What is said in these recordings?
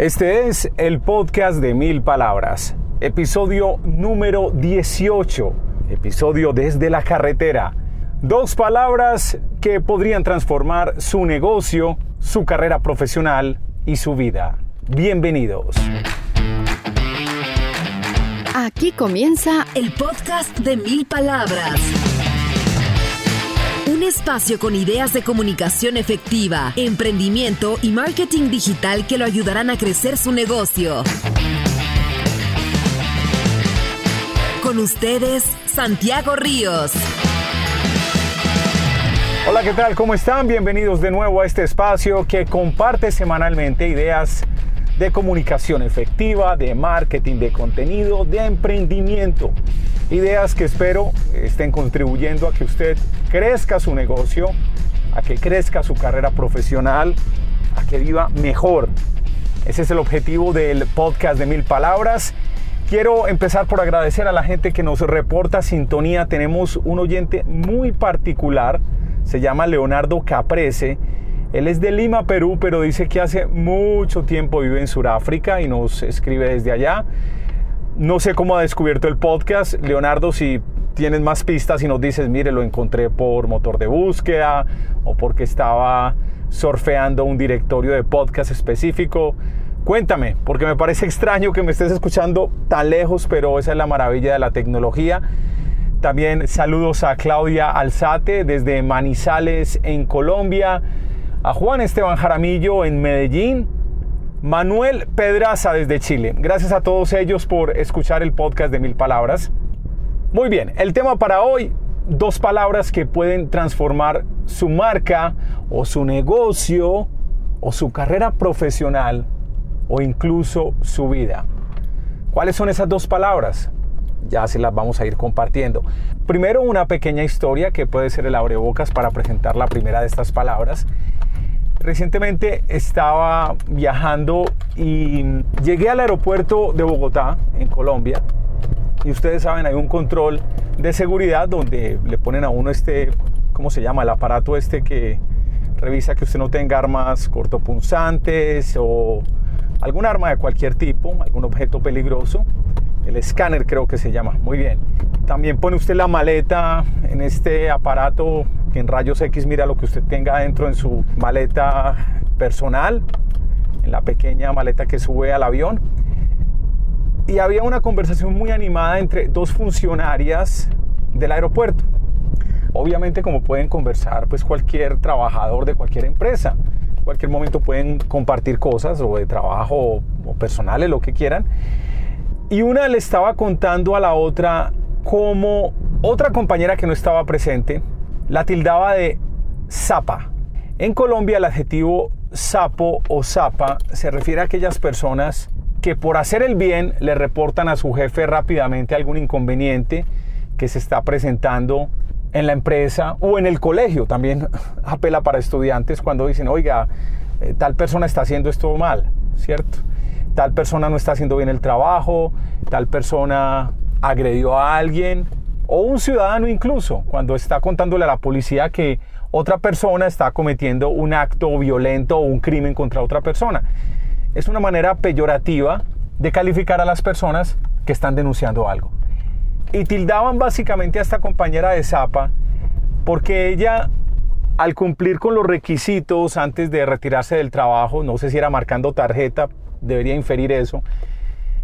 Este es el podcast de Mil Palabras, episodio número 18, episodio desde la carretera. Dos palabras que podrían transformar su negocio, su carrera profesional y su vida. Bienvenidos. Aquí comienza el podcast de Mil Palabras. Un espacio con ideas de comunicación efectiva, emprendimiento y marketing digital que lo ayudarán a crecer su negocio. Con ustedes, Santiago Ríos. Hola, ¿qué tal? ¿Cómo están? Bienvenidos de nuevo a este espacio que comparte semanalmente ideas de comunicación efectiva, de marketing, de contenido, de emprendimiento. Ideas que espero estén contribuyendo a que usted crezca su negocio, a que crezca su carrera profesional, a que viva mejor. Ese es el objetivo del podcast de Mil Palabras. Quiero empezar por agradecer a la gente que nos reporta sintonía. Tenemos un oyente muy particular, se llama Leonardo Caprese él es de Lima, Perú, pero dice que hace mucho tiempo vive en Sudáfrica y nos escribe desde allá. No sé cómo ha descubierto el podcast. Leonardo, si tienes más pistas y nos dices, mire, lo encontré por motor de búsqueda o porque estaba surfeando un directorio de podcast específico, cuéntame, porque me parece extraño que me estés escuchando tan lejos, pero esa es la maravilla de la tecnología. También saludos a Claudia Alzate desde Manizales en Colombia a Juan Esteban Jaramillo en Medellín, Manuel Pedraza desde Chile. Gracias a todos ellos por escuchar el podcast de Mil Palabras. Muy bien, el tema para hoy, dos palabras que pueden transformar su marca o su negocio o su carrera profesional o incluso su vida. ¿Cuáles son esas dos palabras? Ya se las vamos a ir compartiendo. Primero una pequeña historia que puede ser el abrebocas para presentar la primera de estas palabras Recientemente estaba viajando y llegué al aeropuerto de Bogotá, en Colombia, y ustedes saben, hay un control de seguridad donde le ponen a uno este, ¿cómo se llama? El aparato este que revisa que usted no tenga armas cortopunzantes o algún arma de cualquier tipo, algún objeto peligroso. El escáner creo que se llama. Muy bien. También pone usted la maleta en este aparato en rayos X mira lo que usted tenga dentro en su maleta personal, en la pequeña maleta que sube al avión. Y había una conversación muy animada entre dos funcionarias del aeropuerto. Obviamente como pueden conversar pues cualquier trabajador de cualquier empresa. En cualquier momento pueden compartir cosas o de trabajo o personales, lo que quieran. Y una le estaba contando a la otra cómo otra compañera que no estaba presente la tildaba de zapa. En Colombia el adjetivo sapo o zapa se refiere a aquellas personas que por hacer el bien le reportan a su jefe rápidamente algún inconveniente que se está presentando en la empresa o en el colegio. También apela para estudiantes cuando dicen, oiga, eh, tal persona está haciendo esto mal, ¿cierto? Tal persona no está haciendo bien el trabajo, tal persona agredió a alguien, o un ciudadano incluso, cuando está contándole a la policía que otra persona está cometiendo un acto violento o un crimen contra otra persona. Es una manera peyorativa de calificar a las personas que están denunciando algo. Y tildaban básicamente a esta compañera de Zapa porque ella, al cumplir con los requisitos antes de retirarse del trabajo, no sé si era marcando tarjeta, debería inferir eso,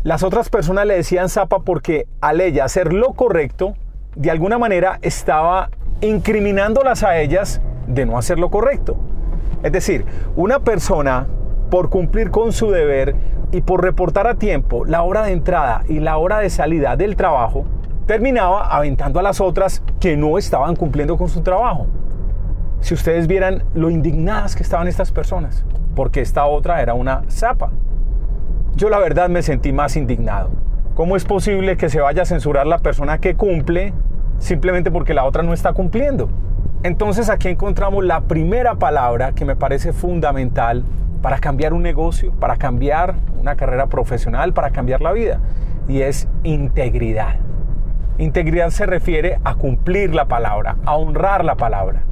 las otras personas le decían Zapa porque al ella hacer lo correcto, de alguna manera estaba incriminándolas a ellas de no hacer lo correcto. Es decir, una persona por cumplir con su deber y por reportar a tiempo la hora de entrada y la hora de salida del trabajo, terminaba aventando a las otras que no estaban cumpliendo con su trabajo. Si ustedes vieran lo indignadas que estaban estas personas, porque esta otra era una zapa. Yo la verdad me sentí más indignado. ¿Cómo es posible que se vaya a censurar la persona que cumple simplemente porque la otra no está cumpliendo? Entonces aquí encontramos la primera palabra que me parece fundamental para cambiar un negocio, para cambiar una carrera profesional, para cambiar la vida, y es integridad. Integridad se refiere a cumplir la palabra, a honrar la palabra.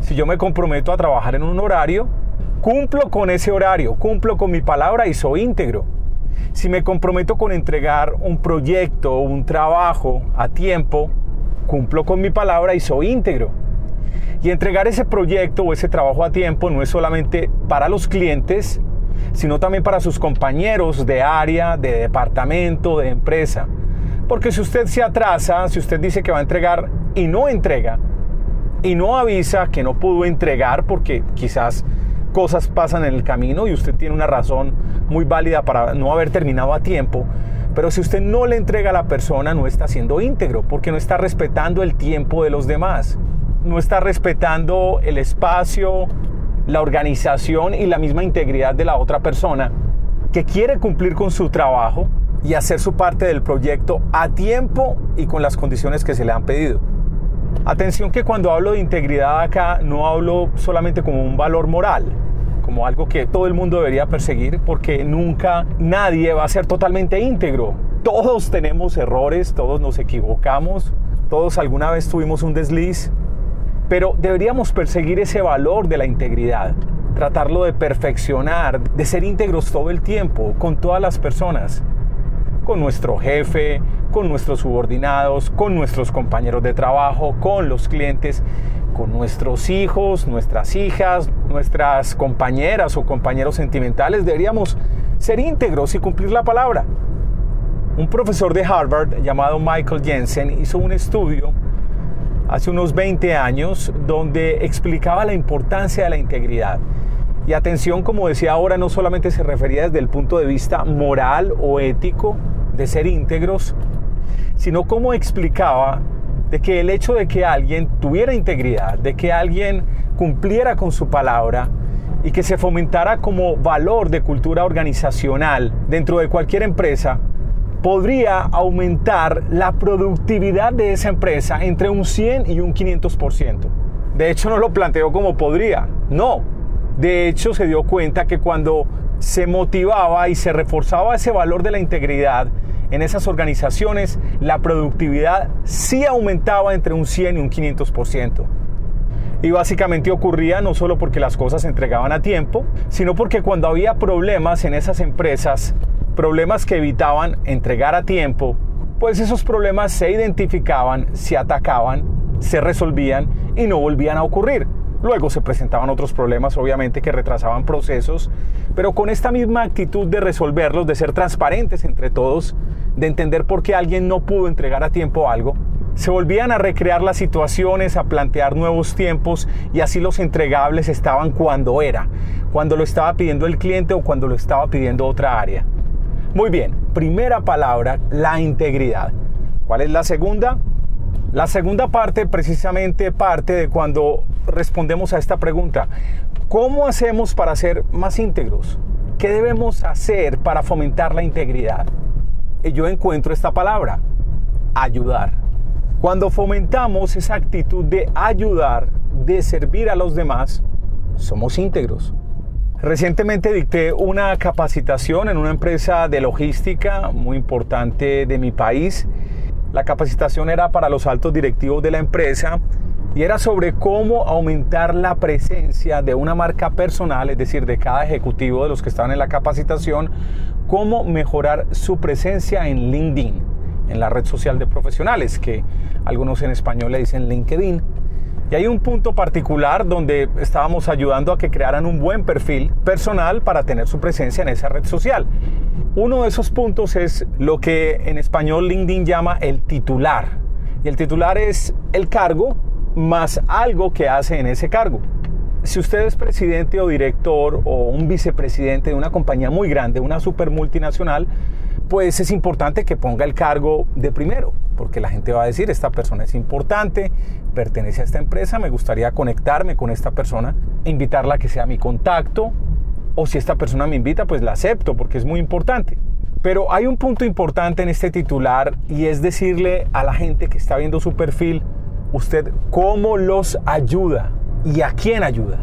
Si yo me comprometo a trabajar en un horario, cumplo con ese horario, cumplo con mi palabra y soy íntegro. Si me comprometo con entregar un proyecto un trabajo a tiempo, cumplo con mi palabra y soy íntegro. Y entregar ese proyecto o ese trabajo a tiempo no es solamente para los clientes, sino también para sus compañeros de área, de departamento, de empresa. Porque si usted se atrasa, si usted dice que va a entregar y no entrega, y no avisa que no pudo entregar porque quizás cosas pasan en el camino y usted tiene una razón muy válida para no haber terminado a tiempo, pero si usted no le entrega a la persona no está siendo íntegro porque no está respetando el tiempo de los demás, no está respetando el espacio, la organización y la misma integridad de la otra persona que quiere cumplir con su trabajo y hacer su parte del proyecto a tiempo y con las condiciones que se le han pedido. Atención que cuando hablo de integridad acá no hablo solamente como un valor moral, como algo que todo el mundo debería perseguir, porque nunca nadie va a ser totalmente íntegro. Todos tenemos errores, todos nos equivocamos, todos alguna vez tuvimos un desliz, pero deberíamos perseguir ese valor de la integridad, tratarlo de perfeccionar, de ser íntegros todo el tiempo, con todas las personas con nuestro jefe, con nuestros subordinados, con nuestros compañeros de trabajo, con los clientes, con nuestros hijos, nuestras hijas, nuestras compañeras o compañeros sentimentales. Deberíamos ser íntegros y cumplir la palabra. Un profesor de Harvard llamado Michael Jensen hizo un estudio hace unos 20 años donde explicaba la importancia de la integridad. Y atención, como decía ahora, no solamente se refería desde el punto de vista moral o ético de ser íntegros, sino como explicaba de que el hecho de que alguien tuviera integridad, de que alguien cumpliera con su palabra y que se fomentara como valor de cultura organizacional dentro de cualquier empresa, podría aumentar la productividad de esa empresa entre un 100 y un 500%. De hecho, no lo planteó como podría, no, de hecho, se dio cuenta que cuando se motivaba y se reforzaba ese valor de la integridad en esas organizaciones, la productividad sí aumentaba entre un 100 y un 500%. Y básicamente ocurría no solo porque las cosas se entregaban a tiempo, sino porque cuando había problemas en esas empresas, problemas que evitaban entregar a tiempo, pues esos problemas se identificaban, se atacaban, se resolvían y no volvían a ocurrir. Luego se presentaban otros problemas, obviamente, que retrasaban procesos, pero con esta misma actitud de resolverlos, de ser transparentes entre todos, de entender por qué alguien no pudo entregar a tiempo algo, se volvían a recrear las situaciones, a plantear nuevos tiempos y así los entregables estaban cuando era, cuando lo estaba pidiendo el cliente o cuando lo estaba pidiendo otra área. Muy bien, primera palabra, la integridad. ¿Cuál es la segunda? La segunda parte precisamente parte de cuando respondemos a esta pregunta. ¿Cómo hacemos para ser más íntegros? ¿Qué debemos hacer para fomentar la integridad? Y yo encuentro esta palabra, ayudar. Cuando fomentamos esa actitud de ayudar, de servir a los demás, somos íntegros. Recientemente dicté una capacitación en una empresa de logística muy importante de mi país la capacitación era para los altos directivos de la empresa y era sobre cómo aumentar la presencia de una marca personal, es decir, de cada ejecutivo de los que estaban en la capacitación, cómo mejorar su presencia en LinkedIn, en la red social de profesionales, que algunos en español le dicen LinkedIn. Y hay un punto particular donde estábamos ayudando a que crearan un buen perfil personal para tener su presencia en esa red social. Uno de esos puntos es lo que en español LinkedIn llama el titular. Y el titular es el cargo más algo que hace en ese cargo. Si usted es presidente o director o un vicepresidente de una compañía muy grande, una super multinacional, pues es importante que ponga el cargo de primero, porque la gente va a decir, esta persona es importante, pertenece a esta empresa, me gustaría conectarme con esta persona, invitarla a que sea mi contacto, o si esta persona me invita, pues la acepto porque es muy importante. Pero hay un punto importante en este titular y es decirle a la gente que está viendo su perfil, usted cómo los ayuda y a quién ayuda.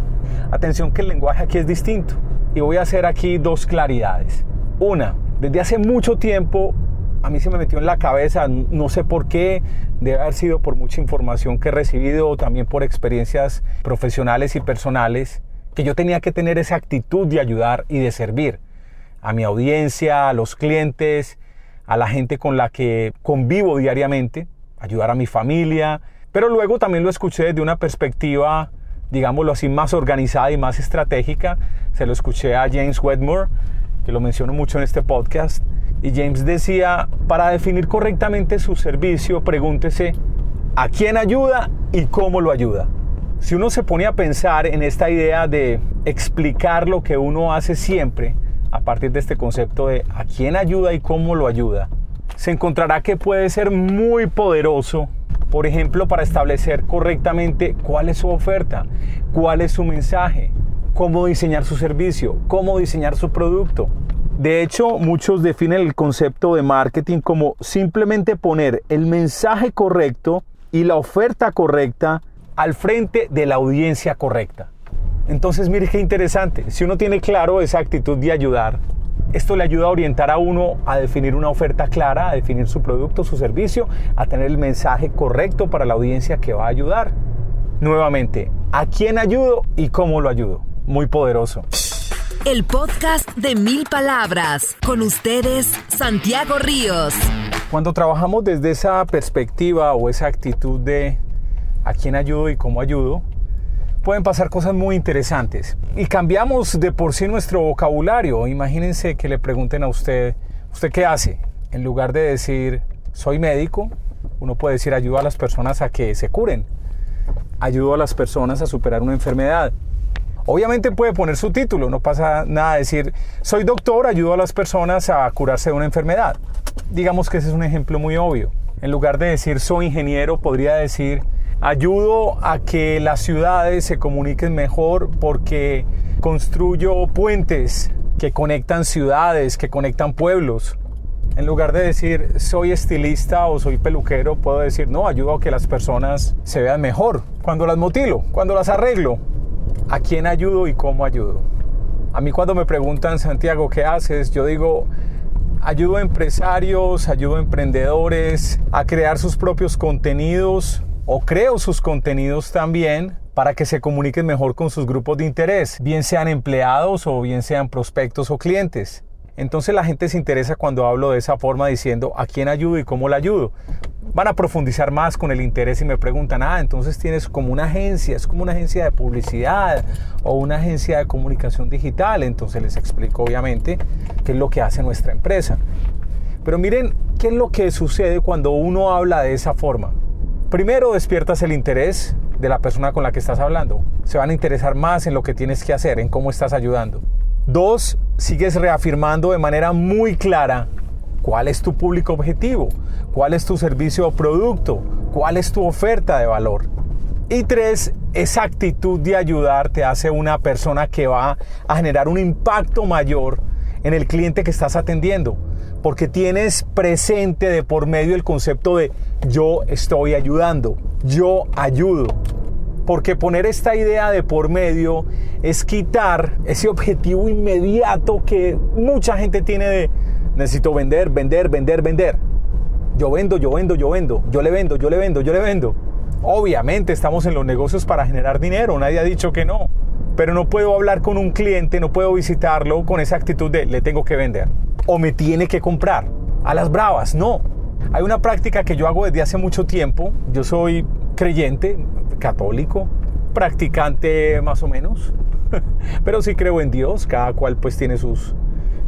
Atención que el lenguaje aquí es distinto y voy a hacer aquí dos claridades. Una, desde hace mucho tiempo a mí se me metió en la cabeza, no sé por qué, debe haber sido por mucha información que he recibido o también por experiencias profesionales y personales, que yo tenía que tener esa actitud de ayudar y de servir a mi audiencia, a los clientes, a la gente con la que convivo diariamente, ayudar a mi familia, pero luego también lo escuché desde una perspectiva, digámoslo así, más organizada y más estratégica. Se lo escuché a James Wedmore, que lo menciono mucho en este podcast, y James decía, para definir correctamente su servicio, pregúntese a quién ayuda y cómo lo ayuda. Si uno se pone a pensar en esta idea de explicar lo que uno hace siempre, a partir de este concepto de a quién ayuda y cómo lo ayuda, se encontrará que puede ser muy poderoso, por ejemplo, para establecer correctamente cuál es su oferta, cuál es su mensaje, cómo diseñar su servicio, cómo diseñar su producto. De hecho, muchos definen el concepto de marketing como simplemente poner el mensaje correcto y la oferta correcta al frente de la audiencia correcta. Entonces, mire qué interesante. Si uno tiene claro esa actitud de ayudar, esto le ayuda a orientar a uno a definir una oferta clara, a definir su producto, su servicio, a tener el mensaje correcto para la audiencia que va a ayudar. Nuevamente, ¿a quién ayudo y cómo lo ayudo? Muy poderoso. El podcast de mil palabras. Con ustedes, Santiago Ríos. Cuando trabajamos desde esa perspectiva o esa actitud de a quién ayudo y cómo ayudo, pueden pasar cosas muy interesantes. Y cambiamos de por sí nuestro vocabulario. Imagínense que le pregunten a usted, ¿usted qué hace? En lugar de decir, soy médico, uno puede decir, ayudo a las personas a que se curen. Ayudo a las personas a superar una enfermedad. Obviamente puede poner su título, no pasa nada decir, soy doctor, ayudo a las personas a curarse de una enfermedad. Digamos que ese es un ejemplo muy obvio. En lugar de decir, soy ingeniero, podría decir, Ayudo a que las ciudades se comuniquen mejor porque construyo puentes que conectan ciudades, que conectan pueblos. En lugar de decir soy estilista o soy peluquero, puedo decir no, ayudo a que las personas se vean mejor. Cuando las motilo, cuando las arreglo, ¿a quién ayudo y cómo ayudo? A mí cuando me preguntan, Santiago, ¿qué haces? Yo digo, ayudo a empresarios, ayudo a emprendedores a crear sus propios contenidos o creo sus contenidos también para que se comuniquen mejor con sus grupos de interés, bien sean empleados o bien sean prospectos o clientes. Entonces la gente se interesa cuando hablo de esa forma diciendo a quién ayudo y cómo la ayudo. Van a profundizar más con el interés y me preguntan, ah, entonces tienes como una agencia, es como una agencia de publicidad o una agencia de comunicación digital. Entonces les explico obviamente qué es lo que hace nuestra empresa. Pero miren, ¿qué es lo que sucede cuando uno habla de esa forma? Primero despiertas el interés de la persona con la que estás hablando. Se van a interesar más en lo que tienes que hacer, en cómo estás ayudando. Dos, sigues reafirmando de manera muy clara cuál es tu público objetivo, cuál es tu servicio o producto, cuál es tu oferta de valor. Y tres, esa actitud de ayudar te hace una persona que va a generar un impacto mayor en el cliente que estás atendiendo porque tienes presente de por medio el concepto de yo estoy ayudando, yo ayudo. Porque poner esta idea de por medio es quitar ese objetivo inmediato que mucha gente tiene de necesito vender, vender, vender, vender. Yo vendo, yo vendo, yo vendo, yo le vendo, yo le vendo, yo le vendo. Obviamente estamos en los negocios para generar dinero, nadie ha dicho que no. Pero no puedo hablar con un cliente, no puedo visitarlo con esa actitud de le tengo que vender o me tiene que comprar. A las bravas, no. Hay una práctica que yo hago desde hace mucho tiempo. Yo soy creyente, católico, practicante más o menos, pero sí creo en Dios. Cada cual pues tiene sus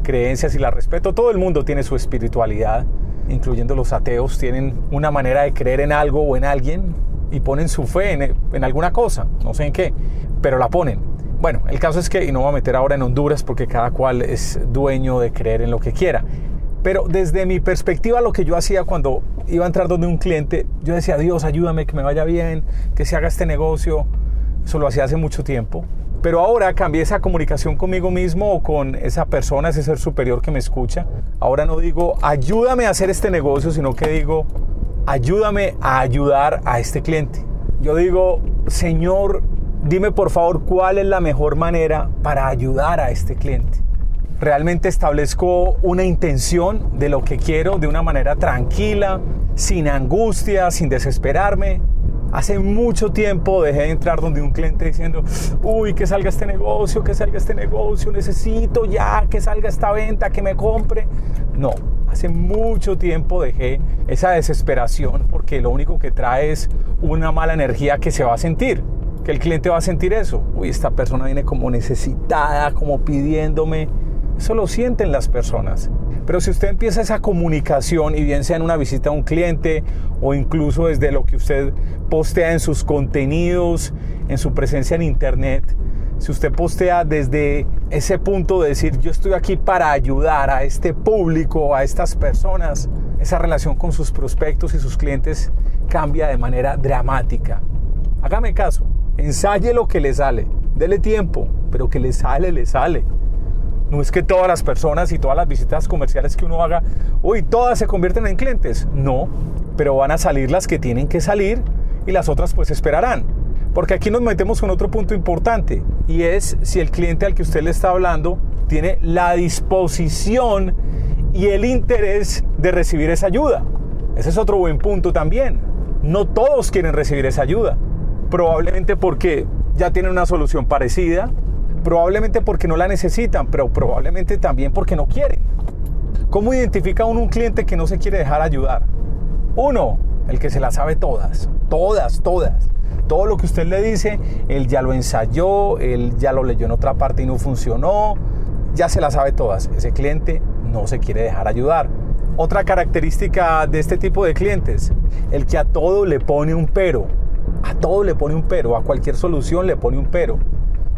creencias y la respeto. Todo el mundo tiene su espiritualidad, incluyendo los ateos, tienen una manera de creer en algo o en alguien y ponen su fe en, en alguna cosa, no sé en qué, pero la ponen. Bueno, el caso es que, y no voy a meter ahora en Honduras porque cada cual es dueño de creer en lo que quiera. Pero desde mi perspectiva, lo que yo hacía cuando iba a entrar donde un cliente, yo decía, Dios, ayúdame, que me vaya bien, que se haga este negocio. Eso lo hacía hace mucho tiempo. Pero ahora cambié esa comunicación conmigo mismo o con esa persona, ese ser superior que me escucha. Ahora no digo, ayúdame a hacer este negocio, sino que digo, ayúdame a ayudar a este cliente. Yo digo, Señor, Dime por favor cuál es la mejor manera para ayudar a este cliente. Realmente establezco una intención de lo que quiero de una manera tranquila, sin angustia, sin desesperarme. Hace mucho tiempo dejé de entrar donde un cliente diciendo, uy, que salga este negocio, que salga este negocio, necesito ya que salga esta venta, que me compre. No, hace mucho tiempo dejé esa desesperación porque lo único que trae es una mala energía que se va a sentir, que el cliente va a sentir eso. Uy, esta persona viene como necesitada, como pidiéndome. Eso lo sienten las personas. Pero si usted empieza esa comunicación, y bien sea en una visita a un cliente o incluso desde lo que usted postea en sus contenidos, en su presencia en Internet, si usted postea desde ese punto de decir yo estoy aquí para ayudar a este público, a estas personas, esa relación con sus prospectos y sus clientes cambia de manera dramática. Hágame caso, ensaye lo que le sale, dele tiempo, pero que le sale, le sale. No es que todas las personas y todas las visitas comerciales que uno haga, uy, todas se convierten en clientes. No, pero van a salir las que tienen que salir y las otras pues esperarán. Porque aquí nos metemos con otro punto importante y es si el cliente al que usted le está hablando tiene la disposición y el interés de recibir esa ayuda. Ese es otro buen punto también. No todos quieren recibir esa ayuda. Probablemente porque ya tienen una solución parecida, Probablemente porque no la necesitan, pero probablemente también porque no quieren. ¿Cómo identifica uno un cliente que no se quiere dejar ayudar? Uno, el que se la sabe todas, todas, todas. Todo lo que usted le dice, él ya lo ensayó, él ya lo leyó en otra parte y no funcionó, ya se la sabe todas. Ese cliente no se quiere dejar ayudar. Otra característica de este tipo de clientes, el que a todo le pone un pero. A todo le pone un pero, a cualquier solución le pone un pero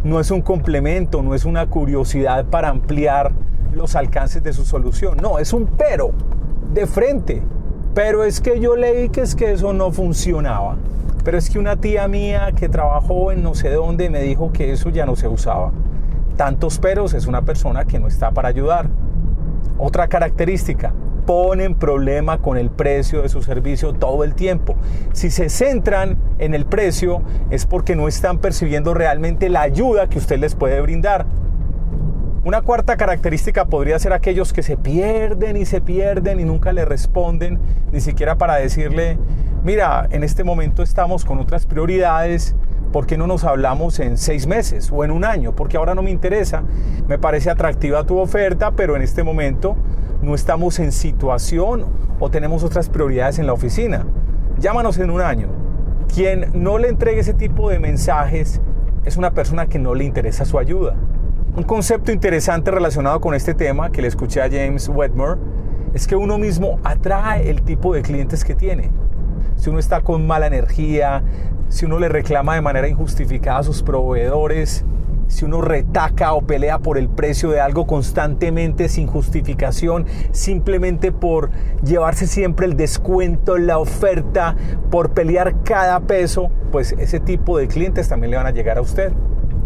no es un complemento, no es una curiosidad para ampliar los alcances de su solución. No, es un pero de frente. Pero es que yo leí que es que eso no funcionaba. Pero es que una tía mía que trabajó en no sé dónde me dijo que eso ya no se usaba. Tantos peros es una persona que no está para ayudar. Otra característica, ponen problema con el precio de su servicio todo el tiempo. Si se centran en el precio es porque no están percibiendo realmente la ayuda que usted les puede brindar. Una cuarta característica podría ser aquellos que se pierden y se pierden y nunca le responden, ni siquiera para decirle, mira, en este momento estamos con otras prioridades, ¿por qué no nos hablamos en seis meses o en un año? Porque ahora no me interesa, me parece atractiva tu oferta, pero en este momento no estamos en situación o tenemos otras prioridades en la oficina. Llámanos en un año. Quien no le entregue ese tipo de mensajes es una persona que no le interesa su ayuda. Un concepto interesante relacionado con este tema que le escuché a James Wedmore es que uno mismo atrae el tipo de clientes que tiene. Si uno está con mala energía, si uno le reclama de manera injustificada a sus proveedores, si uno retaca o pelea por el precio de algo constantemente sin justificación, simplemente por llevarse siempre el descuento, la oferta, por pelear cada peso, pues ese tipo de clientes también le van a llegar a usted.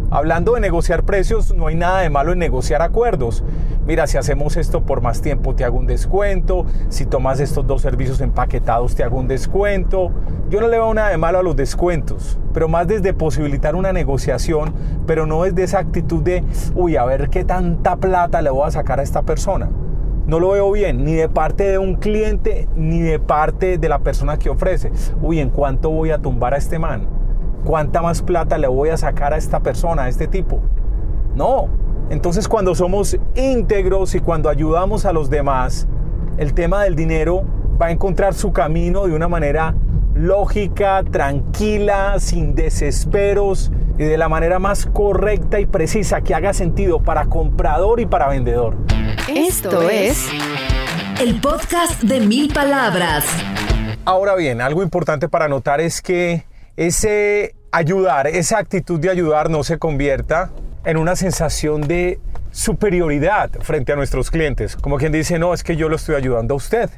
Hablando de negociar precios, no hay nada de malo en negociar acuerdos. Mira, si hacemos esto por más tiempo te hago un descuento, si tomas estos dos servicios empaquetados te hago un descuento. Yo no le veo nada de malo a los descuentos, pero más desde posibilitar una negociación, pero no desde esa actitud de, uy, a ver qué tanta plata le voy a sacar a esta persona. No lo veo bien, ni de parte de un cliente, ni de parte de la persona que ofrece. Uy, ¿en cuánto voy a tumbar a este man? ¿Cuánta más plata le voy a sacar a esta persona, a este tipo? No. Entonces cuando somos íntegros y cuando ayudamos a los demás, el tema del dinero va a encontrar su camino de una manera lógica, tranquila, sin desesperos y de la manera más correcta y precisa que haga sentido para comprador y para vendedor. Esto es el podcast de mil palabras. Ahora bien, algo importante para notar es que ese ayudar, esa actitud de ayudar no se convierta en una sensación de superioridad frente a nuestros clientes. Como quien dice, no, es que yo lo estoy ayudando a usted.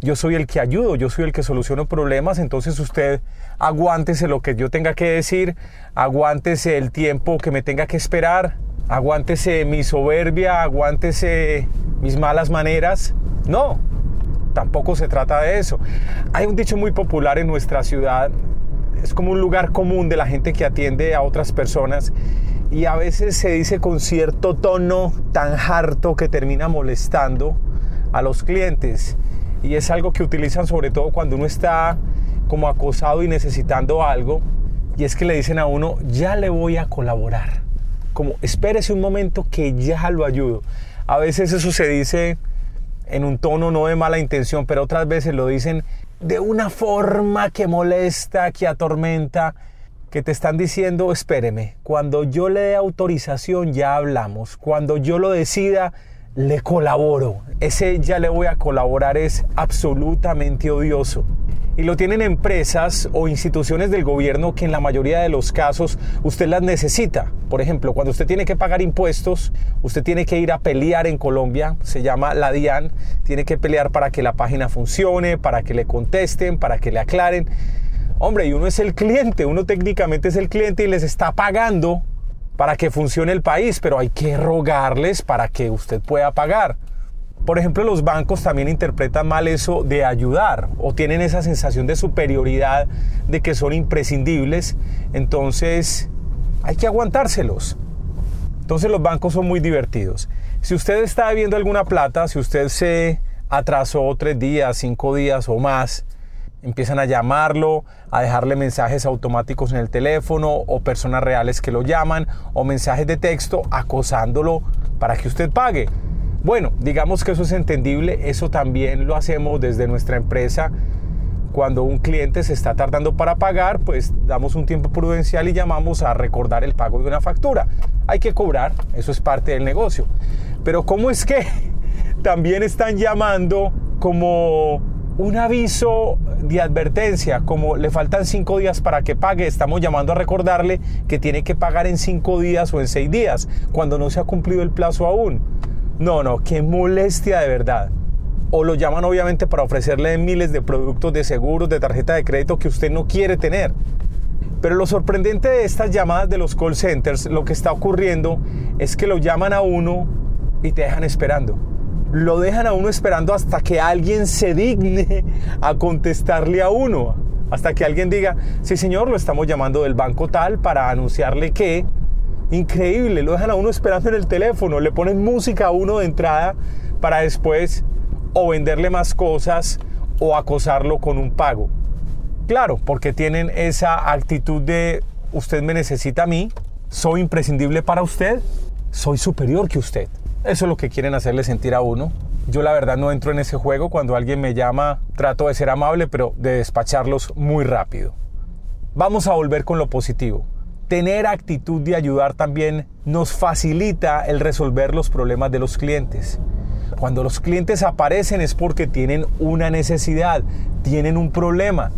Yo soy el que ayudo, yo soy el que soluciono problemas, entonces usted aguántese lo que yo tenga que decir, aguántese el tiempo que me tenga que esperar, aguántese mi soberbia, aguántese mis malas maneras. No, tampoco se trata de eso. Hay un dicho muy popular en nuestra ciudad es como un lugar común de la gente que atiende a otras personas y a veces se dice con cierto tono tan harto que termina molestando a los clientes y es algo que utilizan sobre todo cuando uno está como acosado y necesitando algo, y es que le dicen a uno, ya le voy a colaborar. Como, espérese un momento que ya lo ayudo. A veces eso se dice en un tono no de mala intención, pero otras veces lo dicen de una forma que molesta, que atormenta, que te están diciendo, espéreme, cuando yo le dé autorización ya hablamos, cuando yo lo decida, le colaboro. Ese ya le voy a colaborar es absolutamente odioso. Y lo tienen empresas o instituciones del gobierno que en la mayoría de los casos usted las necesita. Por ejemplo, cuando usted tiene que pagar impuestos, usted tiene que ir a pelear en Colombia, se llama la DIAN, tiene que pelear para que la página funcione, para que le contesten, para que le aclaren. Hombre, y uno es el cliente, uno técnicamente es el cliente y les está pagando para que funcione el país, pero hay que rogarles para que usted pueda pagar. Por ejemplo, los bancos también interpretan mal eso de ayudar o tienen esa sensación de superioridad de que son imprescindibles, entonces hay que aguantárselos. Entonces los bancos son muy divertidos. Si usted está debiendo alguna plata, si usted se atrasó tres días, cinco días o más, empiezan a llamarlo, a dejarle mensajes automáticos en el teléfono o personas reales que lo llaman o mensajes de texto acosándolo para que usted pague. Bueno, digamos que eso es entendible, eso también lo hacemos desde nuestra empresa. Cuando un cliente se está tardando para pagar, pues damos un tiempo prudencial y llamamos a recordar el pago de una factura. Hay que cobrar, eso es parte del negocio. Pero ¿cómo es que también están llamando como un aviso de advertencia, como le faltan cinco días para que pague, estamos llamando a recordarle que tiene que pagar en cinco días o en seis días, cuando no se ha cumplido el plazo aún. No, no, qué molestia de verdad. O lo llaman obviamente para ofrecerle miles de productos de seguros, de tarjeta de crédito que usted no quiere tener. Pero lo sorprendente de estas llamadas de los call centers, lo que está ocurriendo es que lo llaman a uno y te dejan esperando lo dejan a uno esperando hasta que alguien se digne a contestarle a uno. Hasta que alguien diga, sí señor, lo estamos llamando del banco tal para anunciarle que... Increíble, lo dejan a uno esperando en el teléfono, le ponen música a uno de entrada para después o venderle más cosas o acosarlo con un pago. Claro, porque tienen esa actitud de usted me necesita a mí, soy imprescindible para usted, soy superior que usted. Eso es lo que quieren hacerle sentir a uno. Yo la verdad no entro en ese juego. Cuando alguien me llama, trato de ser amable, pero de despacharlos muy rápido. Vamos a volver con lo positivo. Tener actitud de ayudar también nos facilita el resolver los problemas de los clientes. Cuando los clientes aparecen es porque tienen una necesidad, tienen un problema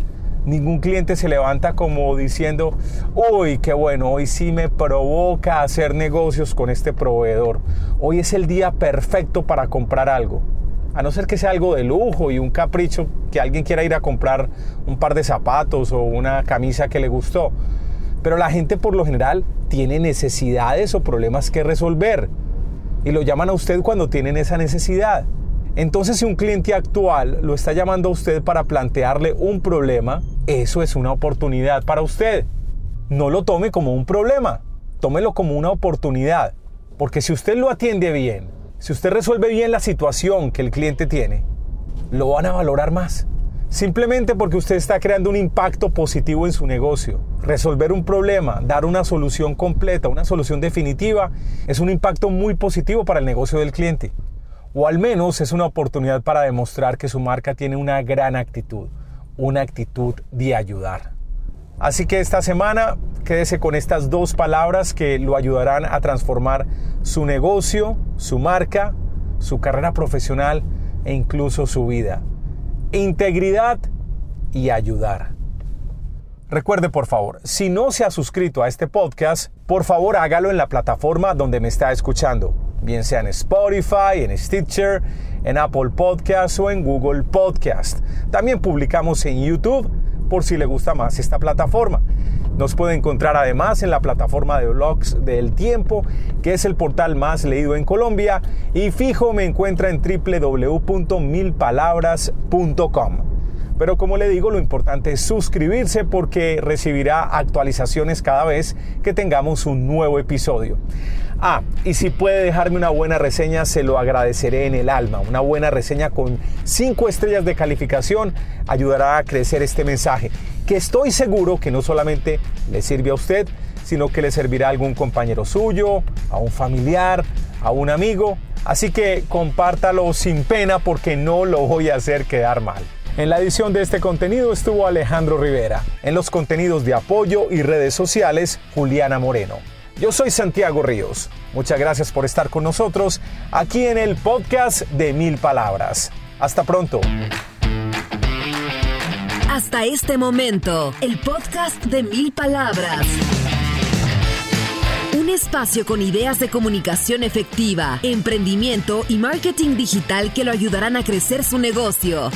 ningún cliente se levanta como diciendo, uy, qué bueno, hoy sí me provoca hacer negocios con este proveedor. Hoy es el día perfecto para comprar algo. A no ser que sea algo de lujo y un capricho que alguien quiera ir a comprar un par de zapatos o una camisa que le gustó. Pero la gente por lo general tiene necesidades o problemas que resolver. Y lo llaman a usted cuando tienen esa necesidad. Entonces si un cliente actual lo está llamando a usted para plantearle un problema, eso es una oportunidad para usted. No lo tome como un problema, tómelo como una oportunidad. Porque si usted lo atiende bien, si usted resuelve bien la situación que el cliente tiene, lo van a valorar más. Simplemente porque usted está creando un impacto positivo en su negocio. Resolver un problema, dar una solución completa, una solución definitiva, es un impacto muy positivo para el negocio del cliente. O al menos es una oportunidad para demostrar que su marca tiene una gran actitud una actitud de ayudar. Así que esta semana quédese con estas dos palabras que lo ayudarán a transformar su negocio, su marca, su carrera profesional e incluso su vida. Integridad y ayudar. Recuerde por favor, si no se ha suscrito a este podcast, por favor hágalo en la plataforma donde me está escuchando, bien sea en Spotify, en Stitcher, en Apple Podcast o en Google Podcast. También publicamos en YouTube por si le gusta más esta plataforma. Nos puede encontrar además en la plataforma de blogs del tiempo, que es el portal más leído en Colombia, y fijo me encuentra en www.milpalabras.com. Pero como le digo, lo importante es suscribirse porque recibirá actualizaciones cada vez que tengamos un nuevo episodio. Ah, y si puede dejarme una buena reseña, se lo agradeceré en el alma. Una buena reseña con 5 estrellas de calificación ayudará a crecer este mensaje, que estoy seguro que no solamente le sirve a usted, sino que le servirá a algún compañero suyo, a un familiar, a un amigo. Así que compártalo sin pena porque no lo voy a hacer quedar mal. En la edición de este contenido estuvo Alejandro Rivera. En los contenidos de apoyo y redes sociales, Juliana Moreno. Yo soy Santiago Ríos. Muchas gracias por estar con nosotros aquí en el podcast de Mil Palabras. Hasta pronto. Hasta este momento, el podcast de Mil Palabras. Un espacio con ideas de comunicación efectiva, emprendimiento y marketing digital que lo ayudarán a crecer su negocio.